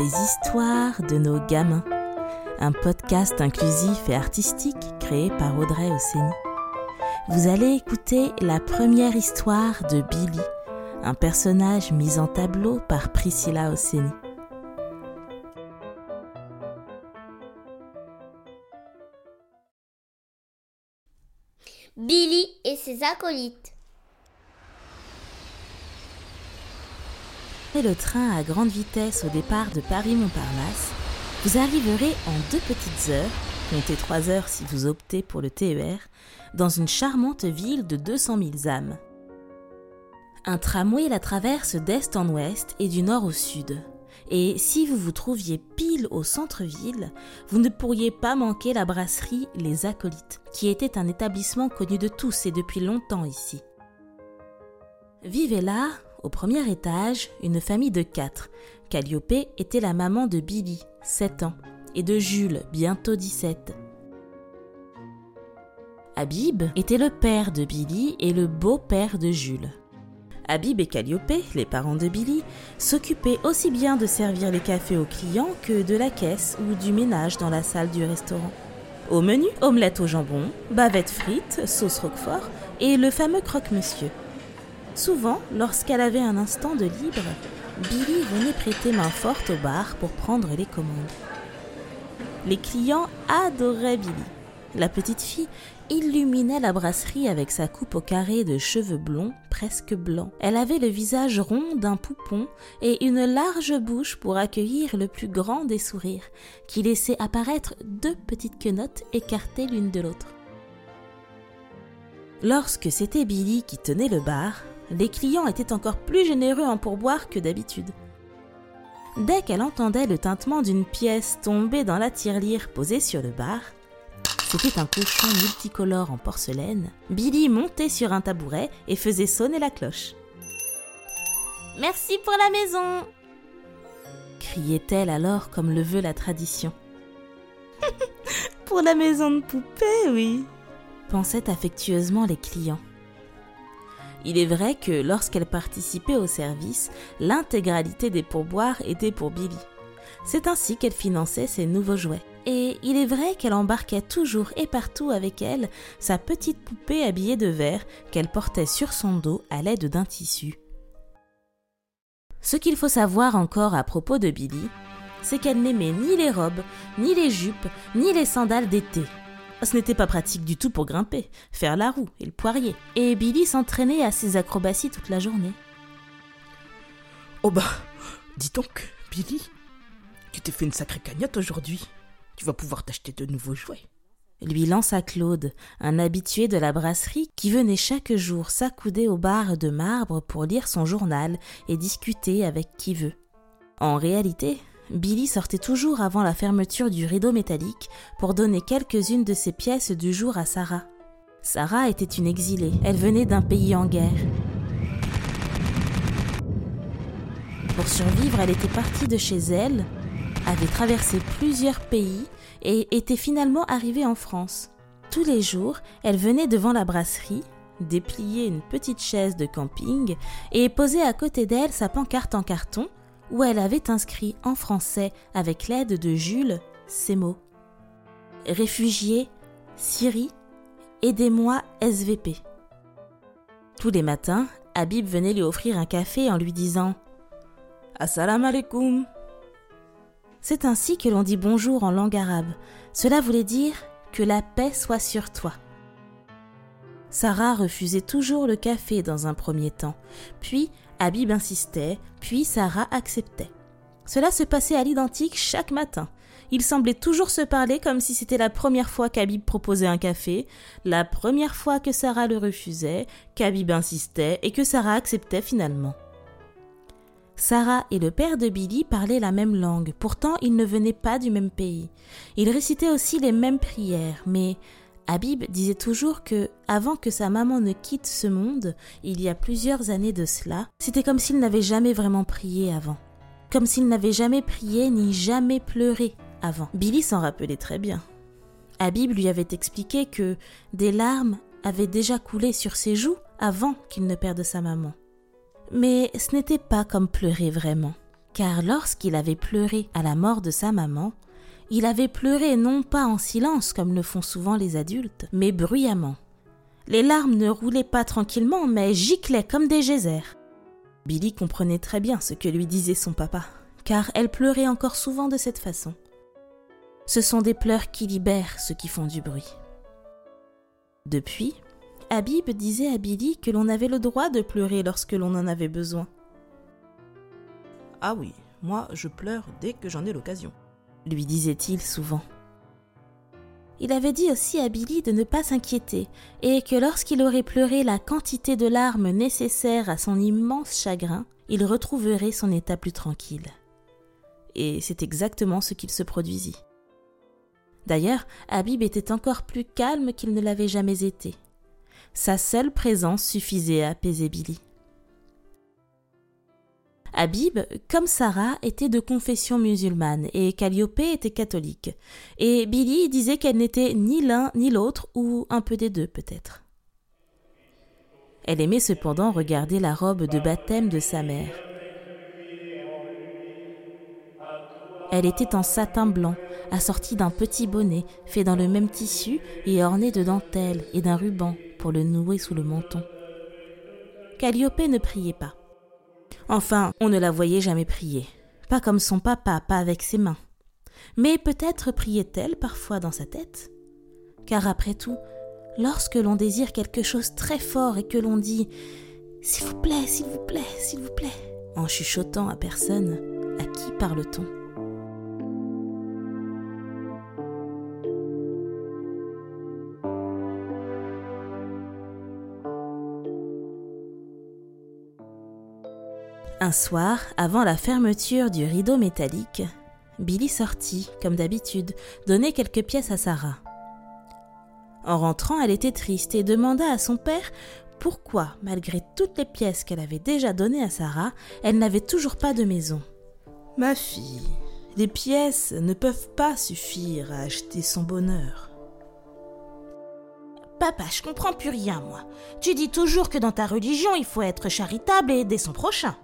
Les histoires de nos gamins. Un podcast inclusif et artistique créé par Audrey Osseni. Vous allez écouter la première histoire de Billy, un personnage mis en tableau par Priscilla Osseni. Billy et ses acolytes. Prenez le train à grande vitesse au départ de Paris-Montparnasse. Vous arriverez en deux petites heures, comptez trois heures si vous optez pour le TER, dans une charmante ville de 200 000 âmes. Un tramway la traverse d'est en ouest et du nord au sud. Et si vous vous trouviez pile au centre-ville, vous ne pourriez pas manquer la brasserie Les Acolytes, qui était un établissement connu de tous et depuis longtemps ici. Vivez là, au premier étage, une famille de quatre. Calliope était la maman de Billy, 7 ans, et de Jules, bientôt 17. Habib était le père de Billy et le beau-père de Jules. Habib et Calliope, les parents de Billy, s'occupaient aussi bien de servir les cafés aux clients que de la caisse ou du ménage dans la salle du restaurant. Au menu, omelette au jambon, bavettes frites, sauce roquefort et le fameux croque-monsieur. Souvent, lorsqu'elle avait un instant de libre, Billy venait prêter main forte au bar pour prendre les commandes. Les clients adoraient Billy. La petite fille illuminait la brasserie avec sa coupe au carré de cheveux blonds presque blancs. Elle avait le visage rond d'un poupon et une large bouche pour accueillir le plus grand des sourires, qui laissait apparaître deux petites quenottes écartées l'une de l'autre. Lorsque c'était Billy qui tenait le bar, les clients étaient encore plus généreux en pourboire que d'habitude. Dès qu'elle entendait le tintement d'une pièce tomber dans la tirelire posée sur le bar, c'était un cochon multicolore en porcelaine, Billy montait sur un tabouret et faisait sonner la cloche. Merci pour la maison criait-elle alors comme le veut la tradition. pour la maison de poupée, oui, pensaient affectueusement les clients. Il est vrai que lorsqu'elle participait au service, l'intégralité des pourboires était pour Billy. C'est ainsi qu'elle finançait ses nouveaux jouets. Et il est vrai qu'elle embarquait toujours et partout avec elle sa petite poupée habillée de vert qu'elle portait sur son dos à l'aide d'un tissu. Ce qu'il faut savoir encore à propos de Billy, c'est qu'elle n'aimait ni les robes, ni les jupes, ni les sandales d'été. Ce n'était pas pratique du tout pour grimper, faire la roue et le poirier. Et Billy s'entraînait à ses acrobaties toute la journée. Oh bah, dis donc, Billy, tu t'es fait une sacrée cagnotte aujourd'hui. Tu vas pouvoir t'acheter de nouveaux jouets. Lui lança Claude, un habitué de la brasserie qui venait chaque jour s'accouder au bar de marbre pour lire son journal et discuter avec qui veut. En réalité, Billy sortait toujours avant la fermeture du rideau métallique pour donner quelques-unes de ses pièces du jour à Sarah. Sarah était une exilée, elle venait d'un pays en guerre. Pour survivre, elle était partie de chez elle, avait traversé plusieurs pays et était finalement arrivée en France. Tous les jours, elle venait devant la brasserie, déplier une petite chaise de camping et poser à côté d'elle sa pancarte en carton où elle avait inscrit en français avec l'aide de Jules ces mots. Réfugiés, Syrie, aidez-moi SVP. Tous les matins, Habib venait lui offrir un café en lui disant Assalamu alaikum. C'est ainsi que l'on dit bonjour en langue arabe. Cela voulait dire que la paix soit sur toi. Sarah refusait toujours le café dans un premier temps, puis Habib insistait, puis Sarah acceptait. Cela se passait à l'identique chaque matin. Ils semblaient toujours se parler comme si c'était la première fois qu'Habib proposait un café, la première fois que Sarah le refusait, qu'Habib insistait et que Sarah acceptait finalement. Sarah et le père de Billy parlaient la même langue, pourtant ils ne venaient pas du même pays. Ils récitaient aussi les mêmes prières, mais Habib disait toujours que, avant que sa maman ne quitte ce monde, il y a plusieurs années de cela, c'était comme s'il n'avait jamais vraiment prié avant. Comme s'il n'avait jamais prié ni jamais pleuré avant. Billy s'en rappelait très bien. Habib lui avait expliqué que des larmes avaient déjà coulé sur ses joues avant qu'il ne perde sa maman. Mais ce n'était pas comme pleurer vraiment, car lorsqu'il avait pleuré à la mort de sa maman, il avait pleuré non pas en silence comme le font souvent les adultes, mais bruyamment. Les larmes ne roulaient pas tranquillement, mais giclaient comme des geysers. Billy comprenait très bien ce que lui disait son papa, car elle pleurait encore souvent de cette façon. Ce sont des pleurs qui libèrent ceux qui font du bruit. Depuis, Habib disait à Billy que l'on avait le droit de pleurer lorsque l'on en avait besoin. Ah oui, moi je pleure dès que j'en ai l'occasion, lui disait-il souvent. Il avait dit aussi à Billy de ne pas s'inquiéter, et que lorsqu'il aurait pleuré la quantité de larmes nécessaires à son immense chagrin, il retrouverait son état plus tranquille. Et c'est exactement ce qu'il se produisit. D'ailleurs, Habib était encore plus calme qu'il ne l'avait jamais été. Sa seule présence suffisait à apaiser Billy. Habib, comme Sarah, était de confession musulmane et Calliope était catholique. Et Billy disait qu'elle n'était ni l'un ni l'autre, ou un peu des deux peut-être. Elle aimait cependant regarder la robe de baptême de sa mère. Elle était en satin blanc, assortie d'un petit bonnet fait dans le même tissu et orné de dentelles et d'un ruban pour le nouer sous le menton. Calliope ne priait pas. Enfin, on ne la voyait jamais prier. Pas comme son papa, pas avec ses mains. Mais peut-être priait-elle parfois dans sa tête. Car après tout, lorsque l'on désire quelque chose très fort et que l'on dit S'il vous plaît, s'il vous plaît, s'il vous plaît, en chuchotant à personne, à qui parle-t-on? Un soir, avant la fermeture du rideau métallique, Billy sortit, comme d'habitude, donner quelques pièces à Sarah. En rentrant, elle était triste et demanda à son père pourquoi, malgré toutes les pièces qu'elle avait déjà données à Sarah, elle n'avait toujours pas de maison. Ma fille, les pièces ne peuvent pas suffire à acheter son bonheur. Papa, je comprends plus rien, moi. Tu dis toujours que dans ta religion, il faut être charitable et aider son prochain.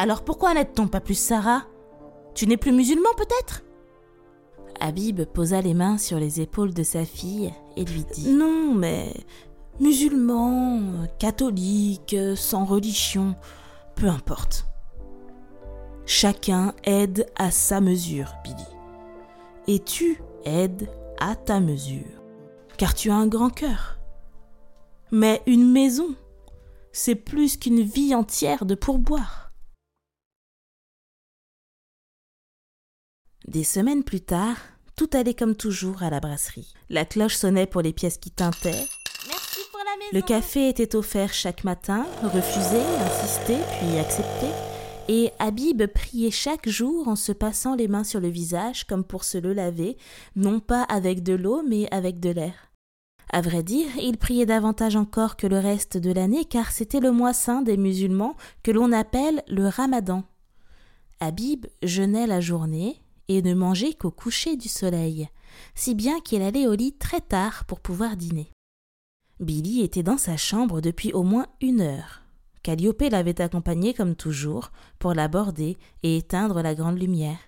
Alors pourquoi n'aide-t-on pas plus Sarah? Tu n'es plus musulman peut-être? Habib posa les mains sur les épaules de sa fille et lui dit Non, mais musulman, catholique, sans religion, peu importe. Chacun aide à sa mesure, Billy. Et tu aides à ta mesure, car tu as un grand cœur. Mais une maison, c'est plus qu'une vie entière de pourboire. Des semaines plus tard, tout allait comme toujours à la brasserie. La cloche sonnait pour les pièces qui tintaient. Merci pour la maison. Le café était offert chaque matin, refusé, insisté, puis accepté. Et Habib priait chaque jour en se passant les mains sur le visage comme pour se le laver, non pas avec de l'eau, mais avec de l'air. À vrai dire, il priait davantage encore que le reste de l'année, car c'était le mois saint des musulmans que l'on appelle le ramadan. Habib jeûnait la journée, et ne mangeait qu'au coucher du soleil, si bien qu'il allait au lit très tard pour pouvoir dîner. Billy était dans sa chambre depuis au moins une heure. Calliope l'avait accompagné comme toujours pour l'aborder et éteindre la grande lumière.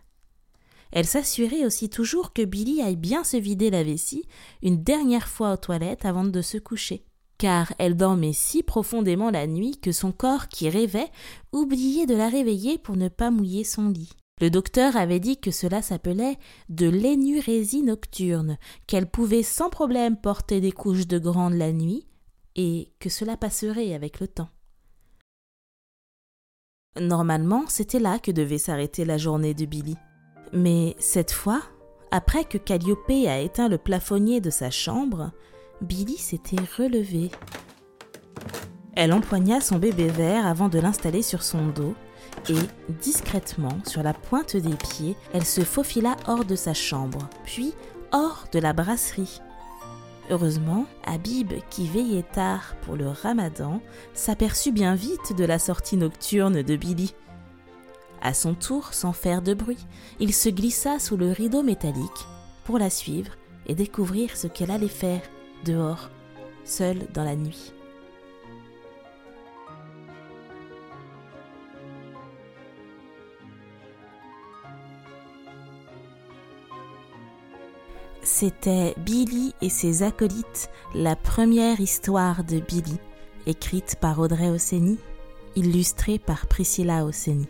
Elle s'assurait aussi toujours que Billy aille bien se vider la vessie une dernière fois aux toilettes avant de se coucher, car elle dormait si profondément la nuit que son corps qui rêvait oubliait de la réveiller pour ne pas mouiller son lit. Le docteur avait dit que cela s'appelait de l'énurésie nocturne, qu'elle pouvait sans problème porter des couches de grande la nuit, et que cela passerait avec le temps. Normalement, c'était là que devait s'arrêter la journée de Billy. Mais cette fois, après que Calliope a éteint le plafonnier de sa chambre, Billy s'était relevée. Elle empoigna son bébé vert avant de l'installer sur son dos, et, discrètement, sur la pointe des pieds, elle se faufila hors de sa chambre, puis hors de la brasserie. Heureusement, Habib, qui veillait tard pour le ramadan, s'aperçut bien vite de la sortie nocturne de Billy. À son tour, sans faire de bruit, il se glissa sous le rideau métallique pour la suivre et découvrir ce qu'elle allait faire dehors, seule dans la nuit. C'était Billy et ses acolytes, la première histoire de Billy, écrite par Audrey Osseni, illustrée par Priscilla Osseni.